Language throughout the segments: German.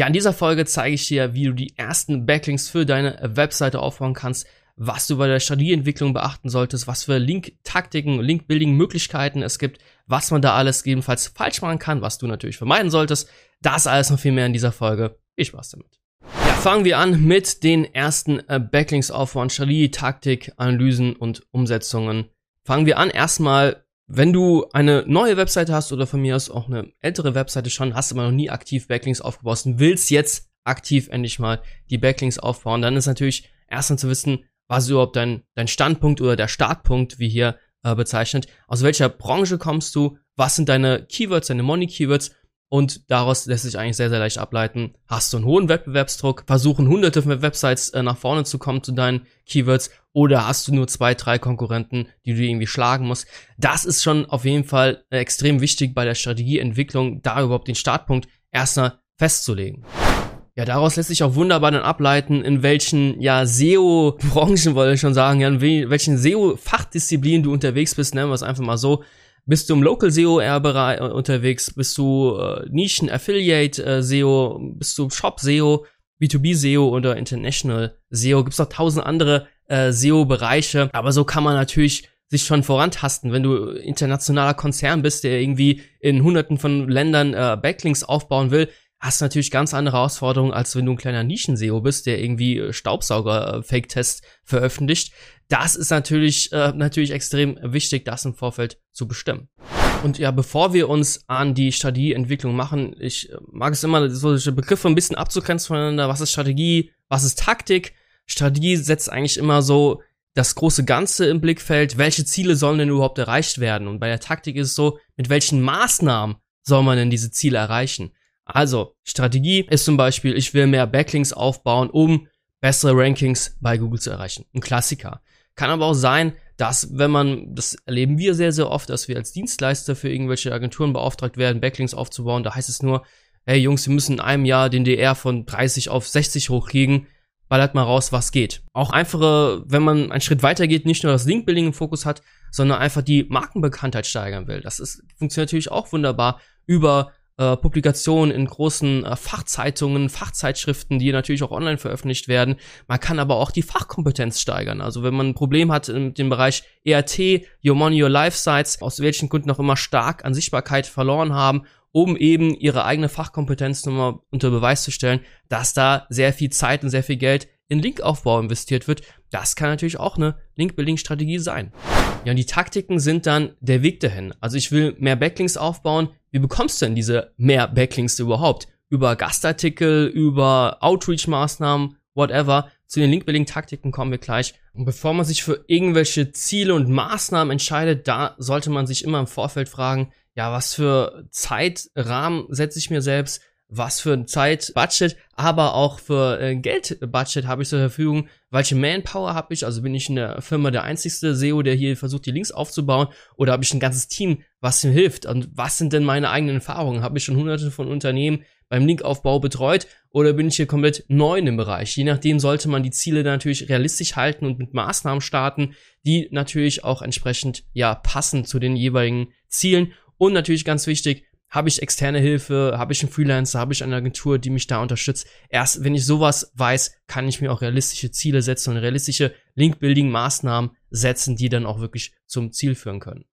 Ja, in dieser Folge zeige ich dir, wie du die ersten Backlinks für deine Webseite aufbauen kannst, was du bei der Strategieentwicklung beachten solltest, was für Link-Taktiken, Link-Building-Möglichkeiten es gibt, was man da alles gegebenenfalls falsch machen kann, was du natürlich vermeiden solltest. Das alles noch viel mehr in dieser Folge. Viel Spaß damit. Ja, fangen wir an mit den ersten äh, Backlinks aufbauen, Strategie, Taktik, Analysen und Umsetzungen. Fangen wir an erstmal wenn du eine neue Webseite hast oder von mir aus auch eine ältere Webseite schon, hast aber noch nie aktiv Backlinks aufgebaut und willst jetzt aktiv endlich mal die Backlinks aufbauen, dann ist natürlich erstmal zu wissen, was ist überhaupt dein, dein Standpunkt oder der Startpunkt, wie hier äh, bezeichnet. Aus welcher Branche kommst du? Was sind deine Keywords, deine Money-Keywords? Und daraus lässt sich eigentlich sehr, sehr leicht ableiten, hast du einen hohen Wettbewerbsdruck, versuchen hunderte von Websites äh, nach vorne zu kommen zu deinen Keywords oder hast du nur zwei, drei Konkurrenten, die du irgendwie schlagen musst. Das ist schon auf jeden Fall äh, extrem wichtig bei der Strategieentwicklung, da überhaupt den Startpunkt erstmal festzulegen. Ja, daraus lässt sich auch wunderbar dann ableiten, in welchen ja SEO-Branchen, wollte ich schon sagen, ja, in welchen SEO-Fachdisziplinen du unterwegs bist, nennen wir es einfach mal so. Bist du im Local SEO eher äh, unterwegs? Bist du äh, Nischen Affiliate äh, SEO? Bist du Shop SEO, B2B SEO oder International SEO? Gibt's noch tausend andere äh, SEO-Bereiche. Aber so kann man natürlich sich schon vorantasten, wenn du internationaler Konzern bist, der irgendwie in hunderten von Ländern äh, Backlinks aufbauen will, hast du natürlich ganz andere Herausforderungen, als wenn du ein kleiner Nischen-SEO bist, der irgendwie Staubsauger-Fake-Tests veröffentlicht. Das ist natürlich, äh, natürlich extrem wichtig, das im Vorfeld zu bestimmen. Und ja, bevor wir uns an die Strategieentwicklung machen, ich mag es immer, solche Begriffe ein bisschen abzugrenzen voneinander. Was ist Strategie? Was ist Taktik? Strategie setzt eigentlich immer so das große Ganze im Blickfeld. Welche Ziele sollen denn überhaupt erreicht werden? Und bei der Taktik ist es so, mit welchen Maßnahmen soll man denn diese Ziele erreichen? Also, Strategie ist zum Beispiel, ich will mehr Backlinks aufbauen, um bessere Rankings bei Google zu erreichen. Ein Klassiker. Kann aber auch sein, dass wenn man, das erleben wir sehr, sehr oft, dass wir als Dienstleister für irgendwelche Agenturen beauftragt werden, Backlinks aufzubauen. Da heißt es nur, hey Jungs, wir müssen in einem Jahr den DR von 30 auf 60 hochkriegen. Ballert mal raus, was geht. Auch einfache, wenn man einen Schritt weiter geht, nicht nur das Linkbuilding im Fokus hat, sondern einfach die Markenbekanntheit steigern will. Das ist, funktioniert natürlich auch wunderbar über äh, Publikationen in großen äh, Fachzeitungen, Fachzeitschriften, die natürlich auch online veröffentlicht werden. Man kann aber auch die Fachkompetenz steigern. Also wenn man ein Problem hat in dem Bereich ERT, Your Money, Your Life Sites, aus welchen Gründen auch immer stark an Sichtbarkeit verloren haben um eben ihre eigene Fachkompetenz nochmal unter Beweis zu stellen, dass da sehr viel Zeit und sehr viel Geld in Linkaufbau investiert wird. Das kann natürlich auch eine Link-Building-Strategie sein. Ja, und die Taktiken sind dann der Weg dahin. Also ich will mehr Backlinks aufbauen, wie bekommst du denn diese mehr Backlinks überhaupt? Über Gastartikel, über Outreach-Maßnahmen, whatever. Zu den Link-Building-Taktiken kommen wir gleich. Und bevor man sich für irgendwelche Ziele und Maßnahmen entscheidet, da sollte man sich immer im Vorfeld fragen, ja, was für Zeitrahmen setze ich mir selbst, was für ein Zeitbudget, aber auch für äh, Geldbudget habe ich zur Verfügung, welche Manpower habe ich, also bin ich in der Firma der einzigste SEO, der hier versucht, die Links aufzubauen, oder habe ich ein ganzes Team, was mir hilft? Und was sind denn meine eigenen Erfahrungen? Habe ich schon hunderte von Unternehmen beim Linkaufbau betreut oder bin ich hier komplett neu in dem Bereich? Je nachdem sollte man die Ziele natürlich realistisch halten und mit Maßnahmen starten, die natürlich auch entsprechend ja passen zu den jeweiligen Zielen. Und natürlich ganz wichtig, habe ich externe Hilfe, habe ich einen Freelancer, habe ich eine Agentur, die mich da unterstützt. Erst wenn ich sowas weiß, kann ich mir auch realistische Ziele setzen und realistische Link-Building-Maßnahmen setzen, die dann auch wirklich zum Ziel führen können.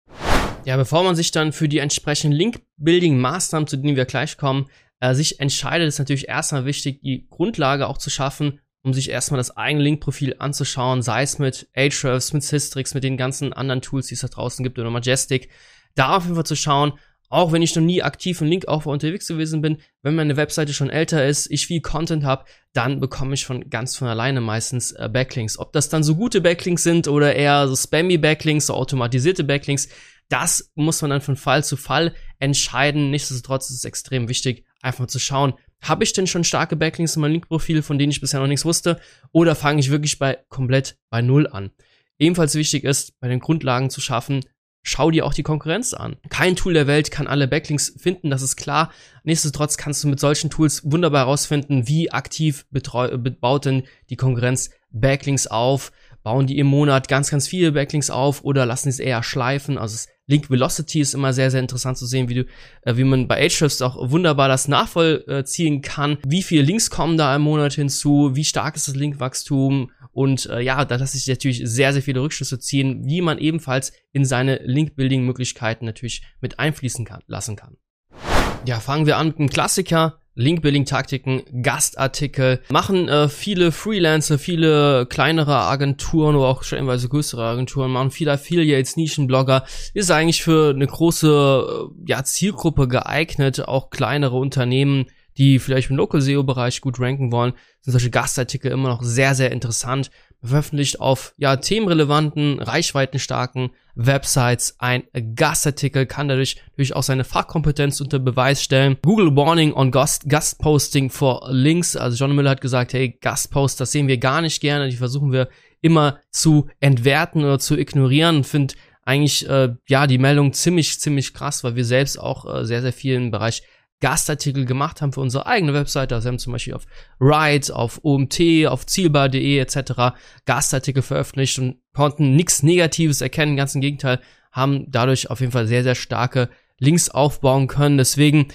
Ja, bevor man sich dann für die entsprechenden Link-Building-Maßnahmen, zu denen wir gleich kommen, äh, sich entscheidet, ist natürlich erstmal wichtig, die Grundlage auch zu schaffen, um sich erstmal das eigene Link-Profil anzuschauen, sei es mit Ahrefs, mit Systrix, mit den ganzen anderen Tools, die es da draußen gibt oder Majestic. Da auf jeden Fall zu schauen, auch wenn ich noch nie aktiv im Linkaufbau unterwegs gewesen bin, wenn meine Webseite schon älter ist, ich viel Content habe, dann bekomme ich von ganz von alleine meistens äh, Backlinks. Ob das dann so gute Backlinks sind oder eher so spammy Backlinks, so automatisierte Backlinks, das muss man dann von Fall zu Fall entscheiden. Nichtsdestotrotz ist es extrem wichtig, einfach zu schauen, habe ich denn schon starke Backlinks in meinem Linkprofil, von denen ich bisher noch nichts wusste, oder fange ich wirklich bei komplett bei Null an? Ebenfalls wichtig ist, bei den Grundlagen zu schaffen, schau dir auch die Konkurrenz an. Kein Tool der Welt kann alle Backlinks finden, das ist klar. Nichtsdestotrotz kannst du mit solchen Tools wunderbar herausfinden, wie aktiv bebaut denn die Konkurrenz Backlinks auf. bauen die im Monat ganz, ganz viele Backlinks auf oder lassen es eher schleifen. Also Link Velocity ist immer sehr, sehr interessant zu sehen, wie du, äh, wie man bei Ahrefs auch wunderbar das nachvollziehen kann. Wie viele Links kommen da im Monat hinzu? Wie stark ist das Linkwachstum? Und äh, ja, da lasse ich natürlich sehr, sehr viele Rückschlüsse ziehen, wie man ebenfalls in seine Link-Building-Möglichkeiten natürlich mit einfließen kann, lassen kann. Ja, fangen wir an mit einem Klassiker. Link-Building-Taktiken, Gastartikel, machen äh, viele Freelancer, viele kleinere Agenturen oder auch stellenweise größere Agenturen, machen viele Affiliates, Nischenblogger, ist eigentlich für eine große äh, ja, Zielgruppe geeignet, auch kleinere Unternehmen, die vielleicht im Local SEO-Bereich gut ranken wollen, sind solche Gastartikel immer noch sehr, sehr interessant veröffentlicht auf ja themenrelevanten, reichweitenstarken Websites ein Gastartikel, kann dadurch durchaus seine Fachkompetenz unter Beweis stellen. Google Warning on Gast, Gastposting for Links. Also John Miller hat gesagt, hey, Gastpost, das sehen wir gar nicht gerne. Die versuchen wir immer zu entwerten oder zu ignorieren finde eigentlich äh, ja die Meldung ziemlich, ziemlich krass, weil wir selbst auch äh, sehr, sehr viel im Bereich Gastartikel gemacht haben für unsere eigene Webseite. Also wir haben zum Beispiel auf Ride, auf OMT, auf zielbar.de etc. Gastartikel veröffentlicht und konnten nichts Negatives erkennen. Ganz im Gegenteil, haben dadurch auf jeden Fall sehr, sehr starke Links aufbauen können. Deswegen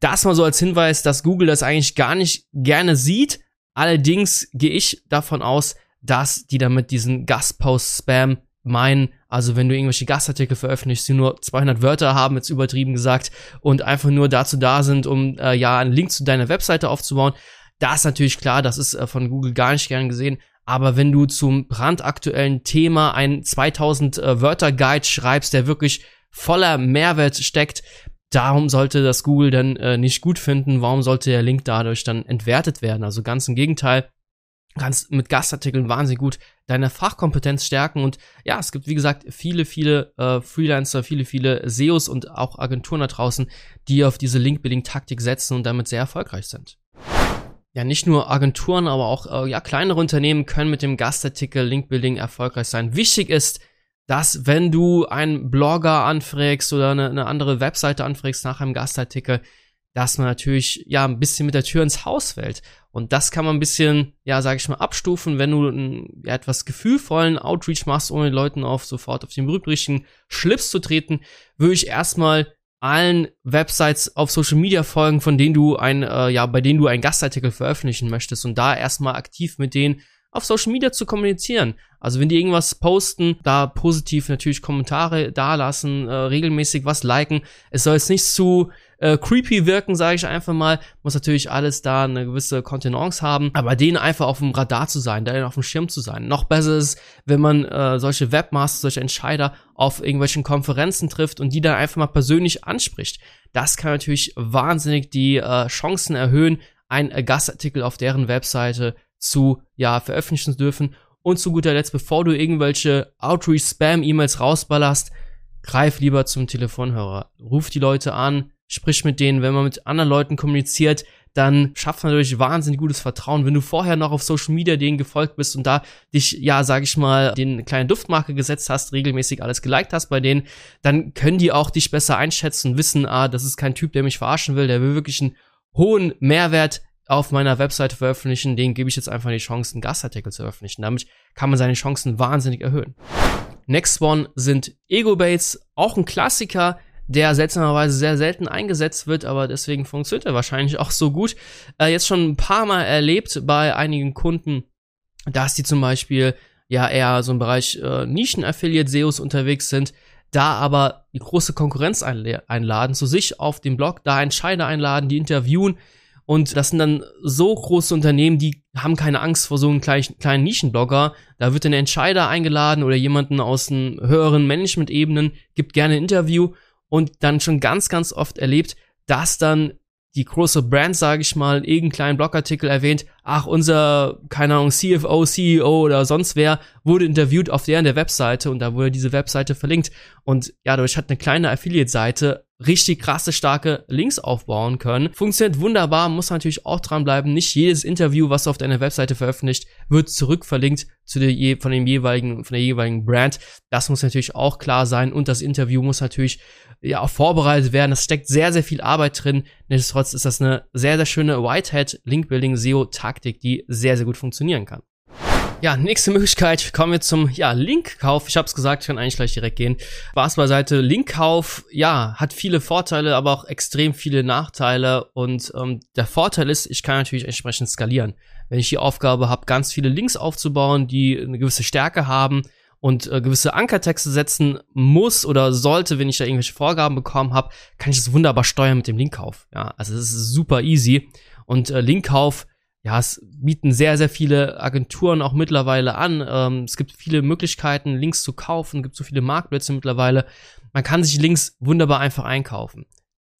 das mal so als Hinweis, dass Google das eigentlich gar nicht gerne sieht. Allerdings gehe ich davon aus, dass die damit diesen Gastpost-Spam meinen, also wenn du irgendwelche Gastartikel veröffentlichst, die nur 200 Wörter haben, jetzt übertrieben gesagt, und einfach nur dazu da sind, um äh, ja einen Link zu deiner Webseite aufzubauen, da ist natürlich klar, das ist äh, von Google gar nicht gern gesehen. Aber wenn du zum brandaktuellen Thema einen 2000 äh, Wörter Guide schreibst, der wirklich voller Mehrwert steckt, darum sollte das Google dann äh, nicht gut finden. Warum sollte der Link dadurch dann entwertet werden? Also ganz im Gegenteil kannst mit Gastartikeln wahnsinnig gut deine Fachkompetenz stärken und ja, es gibt wie gesagt viele, viele äh, Freelancer, viele, viele SEOs und auch Agenturen da draußen, die auf diese Link-Building-Taktik setzen und damit sehr erfolgreich sind. Ja, nicht nur Agenturen, aber auch äh, ja, kleinere Unternehmen können mit dem Gastartikel Link-Building erfolgreich sein. Wichtig ist, dass wenn du einen Blogger anfragst oder eine, eine andere Webseite anfragst nach einem Gastartikel, dass man natürlich ja ein bisschen mit der Tür ins Haus fällt. Und das kann man ein bisschen, ja, sage ich mal, abstufen, wenn du einen ja, etwas gefühlvollen Outreach machst, ohne den Leuten auf sofort auf den berühmt Schlips zu treten, würde ich erstmal allen Websites auf Social Media folgen, von denen du ein, äh, ja, bei denen du einen Gastartikel veröffentlichen möchtest und da erstmal aktiv mit denen auf Social Media zu kommunizieren. Also wenn die irgendwas posten, da positiv natürlich Kommentare dalassen, äh, regelmäßig was liken. Es soll jetzt nicht zu äh, creepy wirken, sage ich einfach mal. Muss natürlich alles da eine gewisse Kontenance haben, aber denen einfach auf dem Radar zu sein, denen auf dem Schirm zu sein. Noch besser ist, wenn man äh, solche Webmaster, solche Entscheider auf irgendwelchen Konferenzen trifft und die dann einfach mal persönlich anspricht. Das kann natürlich wahnsinnig die äh, Chancen erhöhen, einen äh, Gastartikel auf deren Webseite zu ja veröffentlichen dürfen. Und zu guter Letzt, bevor du irgendwelche Outreach-Spam-E-Mails rausballerst, greif lieber zum Telefonhörer. Ruf die Leute an, sprich mit denen. Wenn man mit anderen Leuten kommuniziert, dann schafft man natürlich wahnsinnig gutes Vertrauen. Wenn du vorher noch auf Social Media denen gefolgt bist und da dich, ja, sag ich mal, den kleine Duftmarke gesetzt hast, regelmäßig alles geliked hast bei denen, dann können die auch dich besser einschätzen, wissen, ah, das ist kein Typ, der mich verarschen will, der will wirklich einen hohen Mehrwert auf meiner Webseite veröffentlichen, den gebe ich jetzt einfach die Chance, einen Gastartikel zu veröffentlichen. Damit kann man seine Chancen wahnsinnig erhöhen. Next one sind Ego-Baits, auch ein Klassiker, der seltsamerweise sehr selten eingesetzt wird, aber deswegen funktioniert er wahrscheinlich auch so gut. Äh, jetzt schon ein paar Mal erlebt bei einigen Kunden, dass die zum Beispiel ja eher so im Bereich äh, Nischen-Affiliate-SEOs unterwegs sind, da aber die große Konkurrenz einladen, zu sich auf dem Blog, da Entscheider einladen, die interviewen, und das sind dann so große Unternehmen, die haben keine Angst vor so einem kleinen, kleinen Nischenblogger. Da wird ein Entscheider eingeladen oder jemanden aus den höheren Management-Ebenen, gibt gerne ein Interview und dann schon ganz, ganz oft erlebt, dass dann die große Brand, sage ich mal, irgendeinen kleinen Blogartikel erwähnt, ach, unser, keine Ahnung, CFO, CEO oder sonst wer wurde interviewt auf deren der Webseite und da wurde diese Webseite verlinkt. Und ja, dadurch hat eine kleine Affiliate-Seite richtig krasse, starke Links aufbauen können. Funktioniert wunderbar, muss natürlich auch dranbleiben. Nicht jedes Interview, was auf deiner Webseite veröffentlicht, wird zurückverlinkt zu der von dem jeweiligen, von der jeweiligen Brand. Das muss natürlich auch klar sein und das Interview muss natürlich ja vorbereitet werden. Das steckt sehr, sehr viel Arbeit drin. Nichtsdestotrotz ist das eine sehr, sehr schöne Whitehead Link Building SEO Taktik, die sehr, sehr gut funktionieren kann. Ja, nächste Möglichkeit, kommen wir zum ja, Linkkauf. Ich habe es gesagt, ich kann eigentlich gleich direkt gehen. Spaß beiseite, Linkkauf, ja, hat viele Vorteile, aber auch extrem viele Nachteile. Und ähm, der Vorteil ist, ich kann natürlich entsprechend skalieren. Wenn ich die Aufgabe habe, ganz viele Links aufzubauen, die eine gewisse Stärke haben und äh, gewisse Ankertexte setzen muss oder sollte, wenn ich da irgendwelche Vorgaben bekommen habe, kann ich das wunderbar steuern mit dem Linkkauf. Ja, also das ist super easy. Und äh, Linkkauf ja, es bieten sehr, sehr viele Agenturen auch mittlerweile an. Ähm, es gibt viele Möglichkeiten, Links zu kaufen, es gibt so viele Marktplätze mittlerweile. Man kann sich Links wunderbar einfach einkaufen.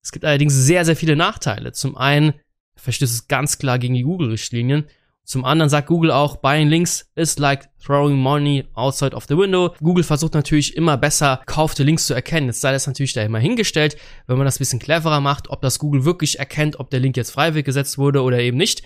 Es gibt allerdings sehr, sehr viele Nachteile. Zum einen verstößt es ganz klar gegen die Google-Richtlinien. Zum anderen sagt Google auch, buying links is like throwing money outside of the window. Google versucht natürlich immer besser kaufte Links zu erkennen. Jetzt sei das natürlich da immer hingestellt, wenn man das bisschen cleverer macht, ob das Google wirklich erkennt, ob der Link jetzt freiwillig gesetzt wurde oder eben nicht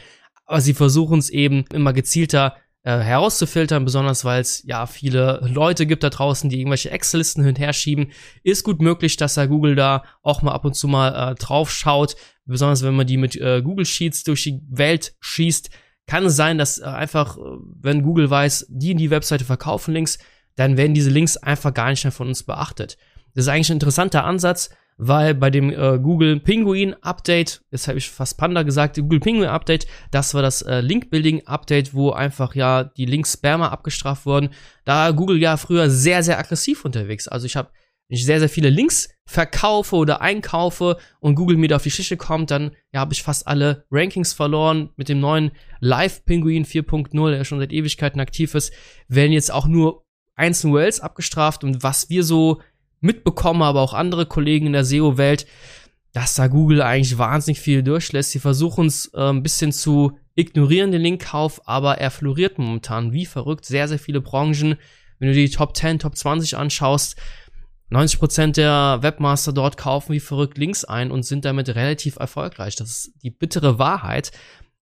aber sie versuchen es eben immer gezielter äh, herauszufiltern, besonders weil es ja viele Leute gibt da draußen, die irgendwelche Excel-Listen hin und her schieben. Ist gut möglich, dass da Google da auch mal ab und zu mal äh, drauf schaut, besonders wenn man die mit äh, Google Sheets durch die Welt schießt. Kann es sein, dass äh, einfach, äh, wenn Google weiß, die in die Webseite verkaufen Links, dann werden diese Links einfach gar nicht mehr von uns beachtet. Das ist eigentlich ein interessanter Ansatz, weil bei dem äh, Google Penguin Update, jetzt habe ich fast Panda gesagt, Google Penguin Update, das war das äh, Link Building Update, wo einfach ja die Links Spammer abgestraft wurden. Da Google ja früher sehr, sehr aggressiv unterwegs. Also ich habe ich sehr, sehr viele Links verkaufe oder einkaufe und Google mir da auf die Schichte kommt, dann ja, habe ich fast alle Rankings verloren. Mit dem neuen Live Penguin 4.0, der schon seit Ewigkeiten aktiv ist, werden jetzt auch nur einzelne URLs abgestraft und was wir so mitbekomme, aber auch andere Kollegen in der SEO-Welt, dass da Google eigentlich wahnsinnig viel durchlässt. Sie versuchen es äh, ein bisschen zu ignorieren, den Linkkauf, aber er floriert momentan wie verrückt. Sehr, sehr viele Branchen. Wenn du die Top 10, Top 20 anschaust, 90% der Webmaster dort kaufen wie verrückt Links ein und sind damit relativ erfolgreich. Das ist die bittere Wahrheit.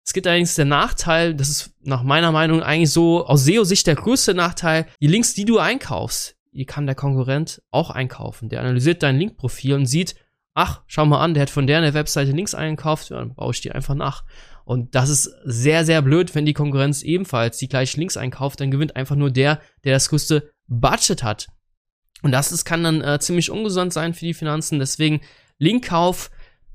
Es gibt allerdings der Nachteil, das ist nach meiner Meinung eigentlich so aus SEO-Sicht der größte Nachteil, die Links, die du einkaufst, die kann der Konkurrent auch einkaufen. Der analysiert dein Linkprofil und sieht, ach, schau mal an, der hat von der eine Webseite Links eingekauft, ja, dann baue ich die einfach nach. Und das ist sehr, sehr blöd, wenn die Konkurrenz ebenfalls die gleichen Links einkauft, dann gewinnt einfach nur der, der das größte Budget hat. Und das ist, kann dann äh, ziemlich ungesund sein für die Finanzen. Deswegen Linkkauf,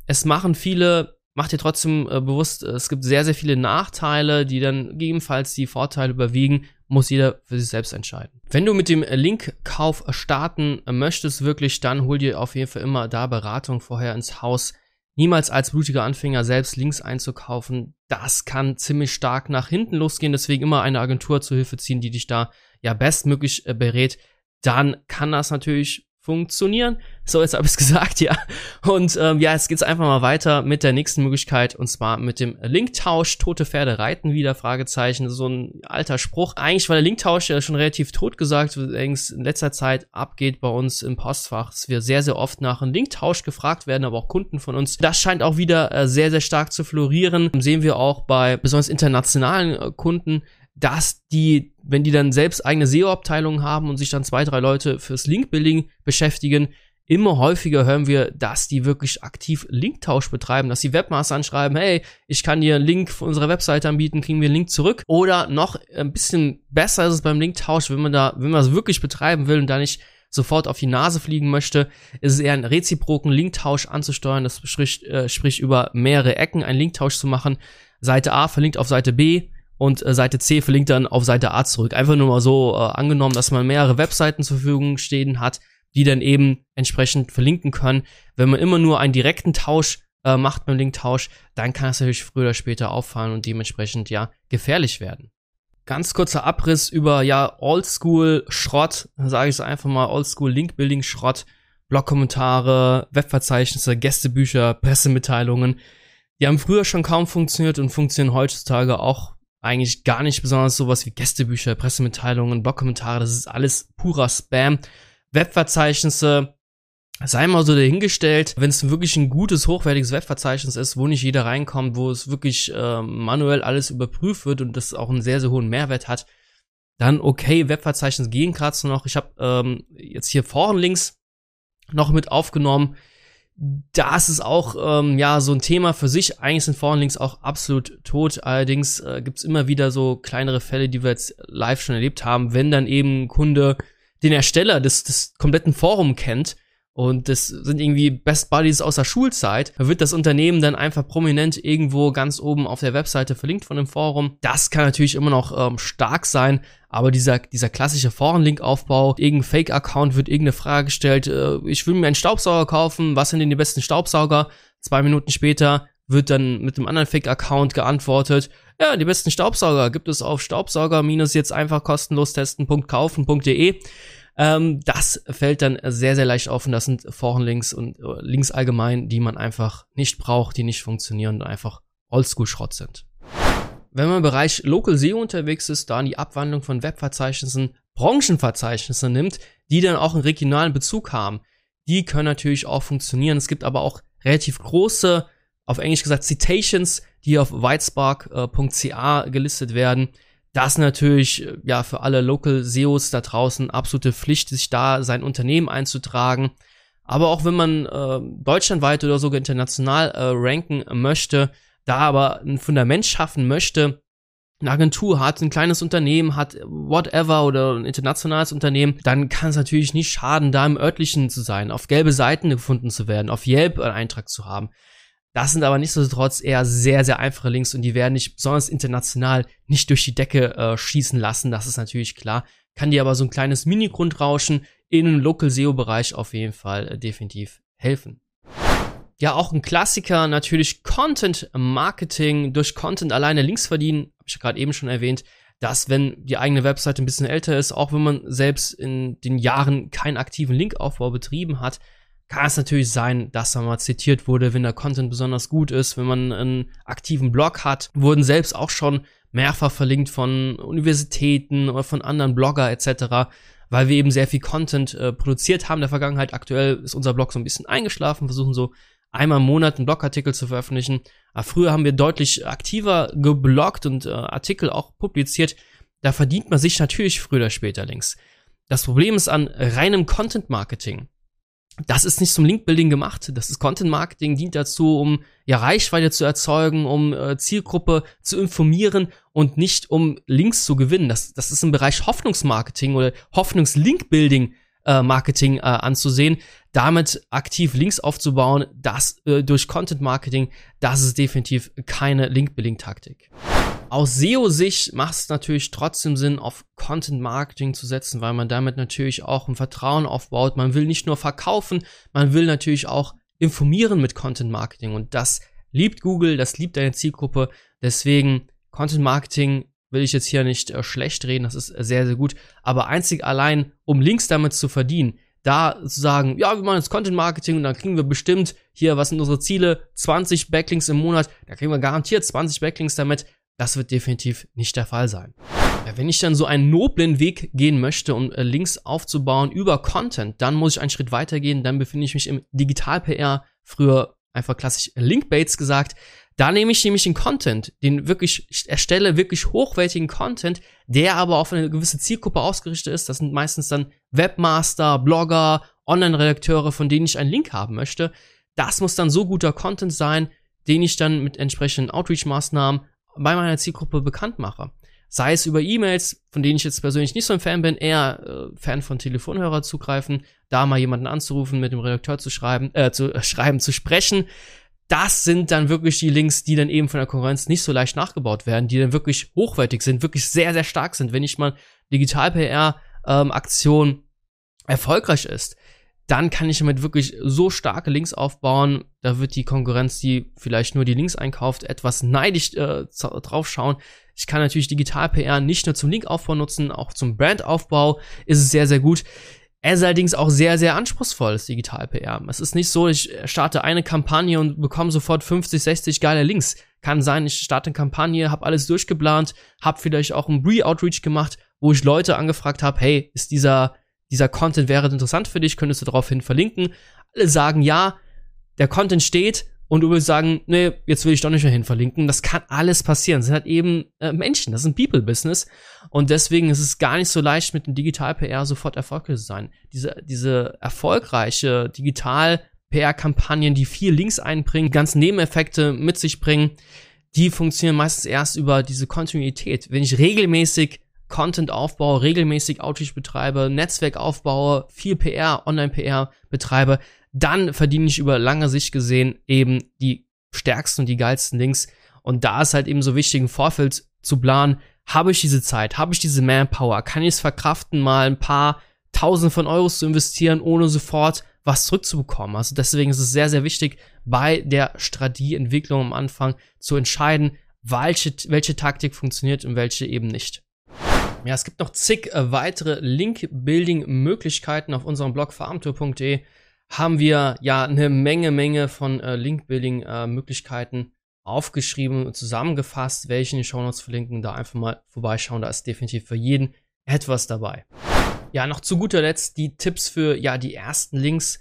es machen viele, macht ihr trotzdem äh, bewusst, es gibt sehr, sehr viele Nachteile, die dann gegebenenfalls die Vorteile überwiegen muss jeder für sich selbst entscheiden. Wenn du mit dem Linkkauf starten möchtest, wirklich, dann hol dir auf jeden Fall immer da Beratung vorher ins Haus. Niemals als blutiger Anfänger selbst Links einzukaufen, das kann ziemlich stark nach hinten losgehen. Deswegen immer eine Agentur zu Hilfe ziehen, die dich da ja bestmöglich äh, berät. Dann kann das natürlich funktionieren. So, jetzt habe ich es gesagt, ja. Und ähm, ja, jetzt geht's einfach mal weiter mit der nächsten Möglichkeit und zwar mit dem Linktausch. Tote Pferde reiten wieder, Fragezeichen. So ein alter Spruch. Eigentlich war der Linktausch ja schon relativ tot gesagt, allerdings in letzter Zeit abgeht bei uns im Postfach, dass wir sehr, sehr oft nach einem Linktausch gefragt werden, aber auch Kunden von uns. Das scheint auch wieder äh, sehr, sehr stark zu florieren. Sehen wir auch bei besonders internationalen äh, Kunden, dass die, wenn die dann selbst eigene SEO-Abteilungen haben und sich dann zwei, drei Leute fürs Link-Building beschäftigen, immer häufiger hören wir, dass die wirklich aktiv Linktausch betreiben, dass die Webmaster anschreiben, hey, ich kann dir einen Link für unsere Webseite anbieten, kriegen wir einen Link zurück. Oder noch ein bisschen besser ist es beim Linktausch, wenn man da, wenn man es wirklich betreiben will und da nicht sofort auf die Nase fliegen möchte, ist es eher einen reziproken Linktausch anzusteuern. Das spricht, äh, sprich über mehrere Ecken einen Linktausch zu machen. Seite A verlinkt auf Seite B, und äh, Seite C verlinkt dann auf Seite A zurück. Einfach nur mal so äh, angenommen, dass man mehrere Webseiten zur Verfügung stehen hat, die dann eben entsprechend verlinken können. Wenn man immer nur einen direkten Tausch äh, macht beim Linktausch, dann kann es natürlich früher oder später auffallen und dementsprechend ja gefährlich werden. Ganz kurzer Abriss über ja Oldschool Schrott, sage ich es einfach mal, Oldschool Link Building Schrott, Blogkommentare, Webverzeichnisse, Gästebücher, Pressemitteilungen. Die haben früher schon kaum funktioniert und funktionieren heutzutage auch eigentlich gar nicht besonders sowas wie Gästebücher, Pressemitteilungen, Blogkommentare, das ist alles purer Spam. Webverzeichnisse, sei mal so dahingestellt, wenn es wirklich ein gutes, hochwertiges Webverzeichnis ist, wo nicht jeder reinkommt, wo es wirklich äh, manuell alles überprüft wird und das auch einen sehr, sehr hohen Mehrwert hat, dann okay, Webverzeichnis gehen gerade noch. Ich habe ähm, jetzt hier Forenlinks noch mit aufgenommen. Das ist auch ähm, ja so ein Thema für sich. Eigentlich sind Forenlinks auch absolut tot. Allerdings äh, gibt's immer wieder so kleinere Fälle, die wir jetzt live schon erlebt haben, wenn dann eben ein Kunde den Ersteller des, des kompletten Forum kennt und das sind irgendwie Best Buddies aus der Schulzeit. Da wird das Unternehmen dann einfach prominent irgendwo ganz oben auf der Webseite verlinkt von dem Forum. Das kann natürlich immer noch ähm, stark sein, aber dieser, dieser klassische Forenlink-Aufbau, irgendein Fake-Account wird irgendeine Frage gestellt, äh, ich will mir einen Staubsauger kaufen, was sind denn die besten Staubsauger? Zwei Minuten später wird dann mit einem anderen Fake-Account geantwortet, ja, die besten Staubsauger gibt es auf Staubsauger minus jetzt einfach kostenlos testen.kaufen.de. Ähm, das fällt dann sehr, sehr leicht auf und das sind Forenlinks und äh, Links allgemein, die man einfach nicht braucht, die nicht funktionieren und einfach Oldschool-Schrott sind. Wenn man im Bereich Local SEO unterwegs ist, da die Abwandlung von Webverzeichnissen, Branchenverzeichnisse nimmt, die dann auch einen regionalen Bezug haben, die können natürlich auch funktionieren. Es gibt aber auch relativ große, auf Englisch gesagt, Citations, die auf whitespark.ca gelistet werden das natürlich äh, ja für alle Local SEOs da draußen absolute Pflicht, sich da sein Unternehmen einzutragen. Aber auch wenn man äh, deutschlandweit oder sogar international äh, ranken möchte, da aber ein Fundament schaffen möchte, eine Agentur hat, ein kleines Unternehmen hat, whatever oder ein internationales Unternehmen, dann kann es natürlich nicht schaden, da im örtlichen zu sein, auf gelbe Seiten gefunden zu werden, auf Yelp einen Eintrag zu haben. Das sind aber nichtsdestotrotz eher sehr, sehr einfache Links und die werden nicht besonders international nicht durch die Decke äh, schießen lassen, das ist natürlich klar. Kann dir aber so ein kleines Mini-Grundrauschen in einem Local SEO-Bereich auf jeden Fall äh, definitiv helfen. Ja, auch ein Klassiker natürlich Content Marketing. Durch Content alleine Links verdienen, habe ich gerade eben schon erwähnt, dass wenn die eigene Webseite ein bisschen älter ist, auch wenn man selbst in den Jahren keinen aktiven Linkaufbau betrieben hat, kann es natürlich sein, dass da mal zitiert wurde, wenn der Content besonders gut ist, wenn man einen aktiven Blog hat, wurden selbst auch schon mehrfach verlinkt von Universitäten oder von anderen Blogger etc., weil wir eben sehr viel Content äh, produziert haben in der Vergangenheit. Aktuell ist unser Blog so ein bisschen eingeschlafen, versuchen so einmal im Monat einen Blogartikel zu veröffentlichen. Aber früher haben wir deutlich aktiver gebloggt und äh, Artikel auch publiziert. Da verdient man sich natürlich früher oder später links. Das Problem ist an reinem Content Marketing das ist nicht zum Link-Building gemacht. Das ist Content-Marketing, dient dazu, um ja Reichweite zu erzeugen, um äh, Zielgruppe zu informieren und nicht um Links zu gewinnen. Das, das ist im Bereich Hoffnungsmarketing oder Hoffnungs-Link-Building äh, Marketing äh, anzusehen. Damit aktiv Links aufzubauen, das äh, durch Content Marketing, das ist definitiv keine Link-Building-Taktik. Aus SEO-Sicht macht es natürlich trotzdem Sinn, auf Content Marketing zu setzen, weil man damit natürlich auch ein Vertrauen aufbaut. Man will nicht nur verkaufen, man will natürlich auch informieren mit Content Marketing und das liebt Google, das liebt deine Zielgruppe. Deswegen Content Marketing will ich jetzt hier nicht äh, schlecht reden, das ist sehr, sehr gut. Aber einzig allein, um Links damit zu verdienen, da zu sagen, ja, wir machen jetzt Content Marketing und dann kriegen wir bestimmt hier, was sind unsere Ziele, 20 Backlinks im Monat, da kriegen wir garantiert 20 Backlinks damit. Das wird definitiv nicht der Fall sein. Wenn ich dann so einen noblen Weg gehen möchte, um äh, Links aufzubauen über Content, dann muss ich einen Schritt weitergehen, dann befinde ich mich im Digital-PR, früher einfach klassisch Linkbaits gesagt. Da nehme ich nämlich den Content, den wirklich, ich erstelle wirklich hochwertigen Content, der aber auf eine gewisse Zielgruppe ausgerichtet ist. Das sind meistens dann Webmaster, Blogger, Online-Redakteure, von denen ich einen Link haben möchte. Das muss dann so guter Content sein, den ich dann mit entsprechenden Outreach-Maßnahmen bei meiner Zielgruppe bekannt mache. Sei es über E-Mails, von denen ich jetzt persönlich nicht so ein Fan bin, eher äh, Fan von Telefonhörer zugreifen, da mal jemanden anzurufen, mit dem Redakteur zu schreiben, äh, zu äh, schreiben, zu sprechen. Das sind dann wirklich die Links, die dann eben von der Konkurrenz nicht so leicht nachgebaut werden, die dann wirklich hochwertig sind, wirklich sehr, sehr stark sind. Wenn ich mal Digital-PR-Aktion ähm, erfolgreich ist, dann kann ich damit wirklich so starke Links aufbauen. Da wird die Konkurrenz, die vielleicht nur die Links einkauft, etwas neidisch äh, drauf schauen. Ich kann natürlich Digital-PR nicht nur zum Linkaufbau nutzen, auch zum Brandaufbau ist es sehr, sehr gut. Es ist allerdings auch sehr, sehr anspruchsvoll, das Digital-PR. Es ist nicht so, ich starte eine Kampagne und bekomme sofort 50, 60 geile Links. Kann sein, ich starte eine Kampagne, habe alles durchgeplant, habe vielleicht auch einen Re-Outreach gemacht, wo ich Leute angefragt habe, hey, ist dieser dieser Content wäre interessant für dich, könntest du daraufhin verlinken. Alle sagen ja, der Content steht und du willst sagen, nee, jetzt will ich doch nicht mehr hin verlinken. Das kann alles passieren. Das sind halt eben äh, Menschen, das ist ein People-Business. Und deswegen ist es gar nicht so leicht, mit dem Digital-PR sofort erfolgreich zu sein. Diese, diese erfolgreiche Digital- PR-Kampagnen, die viel Links einbringen, ganzen Nebeneffekte mit sich bringen, die funktionieren meistens erst über diese Kontinuität. Wenn ich regelmäßig Content aufbaue, regelmäßig Outreach betreibe, Netzwerk aufbaue, viel PR, Online-PR betreibe, dann verdiene ich über lange Sicht gesehen eben die stärksten und die geilsten Links. Und da ist halt eben so wichtig, im Vorfeld zu planen, habe ich diese Zeit, habe ich diese Manpower, kann ich es verkraften, mal ein paar Tausend von Euros zu investieren, ohne sofort was zurückzubekommen. Also deswegen ist es sehr, sehr wichtig, bei der Strategieentwicklung am Anfang zu entscheiden, welche, welche Taktik funktioniert und welche eben nicht. Ja, es gibt noch zig äh, weitere Link-Building-Möglichkeiten auf unserem Blog farmtour.de. Haben wir ja eine Menge, Menge von äh, Link-Building-Möglichkeiten äh, aufgeschrieben und zusammengefasst, welche in die Show Notes verlinken. Da einfach mal vorbeischauen. Da ist definitiv für jeden etwas dabei. Ja, noch zu guter Letzt die Tipps für ja die ersten Links.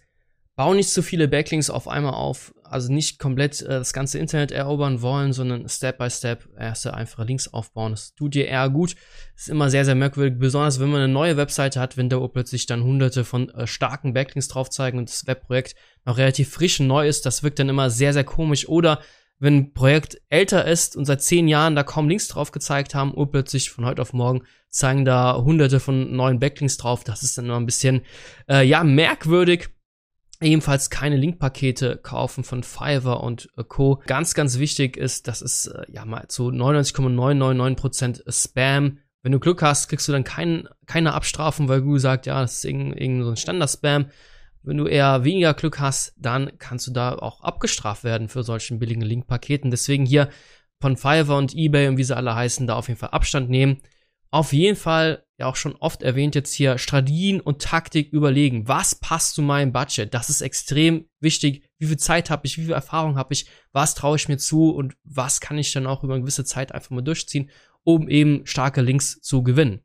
Bau nicht zu viele Backlinks auf einmal auf, also nicht komplett äh, das ganze Internet erobern wollen, sondern Step by Step erste einfache Links aufbauen. Das tut dir eher gut. Ist immer sehr, sehr merkwürdig, besonders wenn man eine neue Webseite hat, wenn da plötzlich dann hunderte von äh, starken Backlinks drauf zeigen und das Webprojekt noch relativ frisch und neu ist. Das wirkt dann immer sehr, sehr komisch. Oder wenn ein Projekt älter ist und seit zehn Jahren da kaum Links drauf gezeigt haben, urplötzlich von heute auf morgen zeigen da hunderte von neuen Backlinks drauf. Das ist dann nur ein bisschen, äh, ja, merkwürdig. Ebenfalls keine Linkpakete kaufen von Fiverr und äh, Co. Ganz, ganz wichtig ist, das ist äh, ja mal zu 99,999% Spam. Wenn du Glück hast, kriegst du dann kein, keine Abstrafung, weil Google sagt, ja, das ist irgendein, irgendein so ein Standard-Spam. Wenn du eher weniger Glück hast, dann kannst du da auch abgestraft werden für solchen billigen Link-Paketen. Deswegen hier von Fiverr und eBay und wie sie alle heißen, da auf jeden Fall Abstand nehmen. Auf jeden Fall, ja auch schon oft erwähnt jetzt hier, Strategien und Taktik überlegen. Was passt zu meinem Budget? Das ist extrem wichtig. Wie viel Zeit habe ich? Wie viel Erfahrung habe ich? Was traue ich mir zu? Und was kann ich dann auch über eine gewisse Zeit einfach mal durchziehen, um eben starke Links zu gewinnen?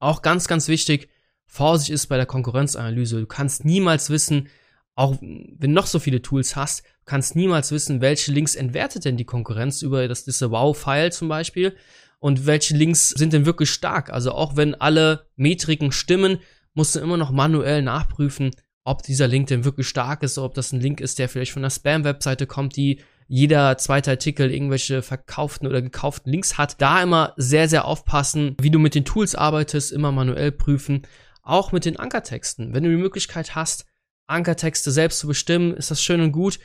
Auch ganz, ganz wichtig, Vorsicht ist bei der Konkurrenzanalyse. Du kannst niemals wissen, auch wenn noch so viele Tools hast, du kannst niemals wissen, welche Links entwertet denn die Konkurrenz über das Disavow-File zum Beispiel und welche Links sind denn wirklich stark. Also auch wenn alle Metriken stimmen, musst du immer noch manuell nachprüfen, ob dieser Link denn wirklich stark ist, ob das ein Link ist, der vielleicht von einer Spam-Webseite kommt, die jeder zweite Artikel irgendwelche verkauften oder gekauften Links hat. Da immer sehr, sehr aufpassen, wie du mit den Tools arbeitest, immer manuell prüfen auch mit den Ankertexten. Wenn du die Möglichkeit hast, Ankertexte selbst zu bestimmen, ist das schön und gut.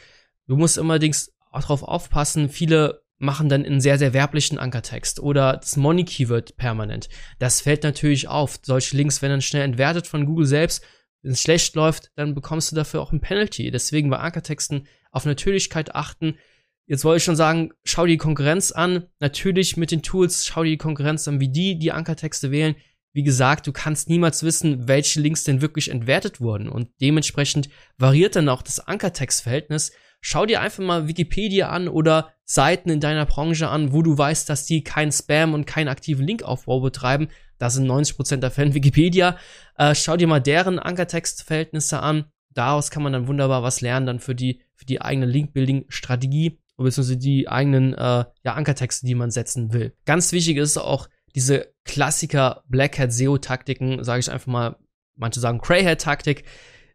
Du musst allerdings auch darauf aufpassen, viele machen dann einen sehr, sehr werblichen Ankertext oder das Money-Keyword permanent. Das fällt natürlich auf. Solche Links werden dann schnell entwertet von Google selbst. Wenn es schlecht läuft, dann bekommst du dafür auch ein Penalty. Deswegen bei Ankertexten auf Natürlichkeit achten. Jetzt wollte ich schon sagen, schau die Konkurrenz an. Natürlich mit den Tools, schau dir die Konkurrenz an, wie die die Ankertexte wählen wie gesagt, du kannst niemals wissen, welche Links denn wirklich entwertet wurden und dementsprechend variiert dann auch das Ankertextverhältnis. Schau dir einfach mal Wikipedia an oder Seiten in deiner Branche an, wo du weißt, dass die keinen Spam und keinen aktiven Linkaufbau betreiben. Da sind 90% der Fälle Wikipedia. Äh, schau dir mal deren Ankertextverhältnisse an. Daraus kann man dann wunderbar was lernen, dann für die, für die eigene Link-Building-Strategie, beziehungsweise die eigenen äh, ja, Ankertexte, die man setzen will. Ganz wichtig ist auch, diese Klassiker Black Hat SEO Taktiken, sage ich einfach mal, manche sagen Grey Hat Taktik,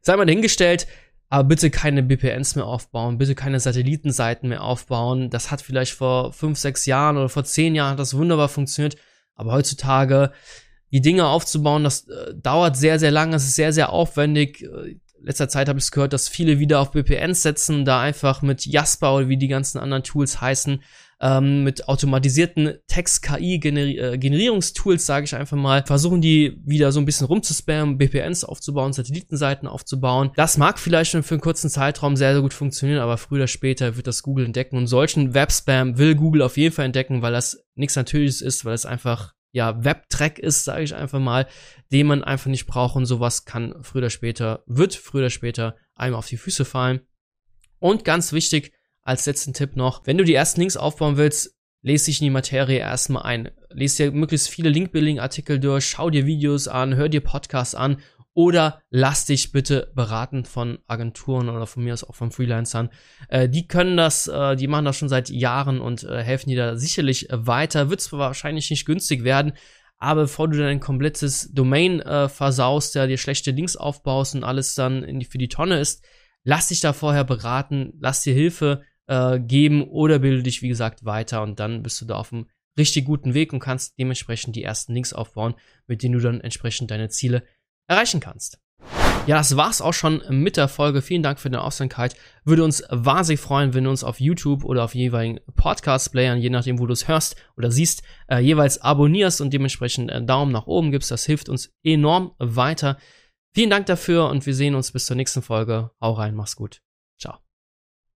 sei mal dahingestellt, aber bitte keine BPNs mehr aufbauen, bitte keine Satellitenseiten mehr aufbauen. Das hat vielleicht vor fünf, sechs Jahren oder vor zehn Jahren das wunderbar funktioniert, aber heutzutage die Dinge aufzubauen, das äh, dauert sehr, sehr lange, es ist sehr, sehr aufwendig. Äh, letzter Zeit habe ich es gehört, dass viele wieder auf BPNs setzen, da einfach mit Jasper oder wie die ganzen anderen Tools heißen, ähm, mit automatisierten Text-KI-Generierungstools, äh, sage ich einfach mal, versuchen die wieder so ein bisschen rumzuspammen, BPNs aufzubauen, Satellitenseiten aufzubauen. Das mag vielleicht schon für einen kurzen Zeitraum sehr, sehr gut funktionieren, aber früher oder später wird das Google entdecken und solchen Webspam will Google auf jeden Fall entdecken, weil das nichts Natürliches ist, weil es einfach ja, Webtrack ist, sage ich einfach mal, den man einfach nicht braucht und sowas kann früher oder später, wird früher oder später einem auf die Füße fallen. Und ganz wichtig, als letzten Tipp noch, wenn du die ersten Links aufbauen willst, lese dich in die Materie erstmal ein. Lese dir möglichst viele Link-Building-Artikel durch, schau dir Videos an, hör dir Podcasts an oder lass dich bitte beraten von Agenturen oder von mir aus auch von Freelancern. Äh, die können das, äh, die machen das schon seit Jahren und äh, helfen dir da sicherlich weiter. Wird zwar wahrscheinlich nicht günstig werden, aber bevor du dein komplettes Domain äh, versaust, ja, dir schlechte Links aufbaust und alles dann die, für die Tonne ist, lass dich da vorher beraten, lass dir Hilfe äh, geben oder bilde dich, wie gesagt, weiter und dann bist du da auf einem richtig guten Weg und kannst dementsprechend die ersten Links aufbauen, mit denen du dann entsprechend deine Ziele erreichen kannst. Ja, das war's auch schon mit der Folge. Vielen Dank für deine Aufmerksamkeit. Würde uns wahnsinnig freuen, wenn du uns auf YouTube oder auf jeweiligen Podcast-Playern, je nachdem, wo du es hörst oder siehst, äh, jeweils abonnierst und dementsprechend einen Daumen nach oben gibst. Das hilft uns enorm weiter. Vielen Dank dafür und wir sehen uns bis zur nächsten Folge. Hau rein, mach's gut.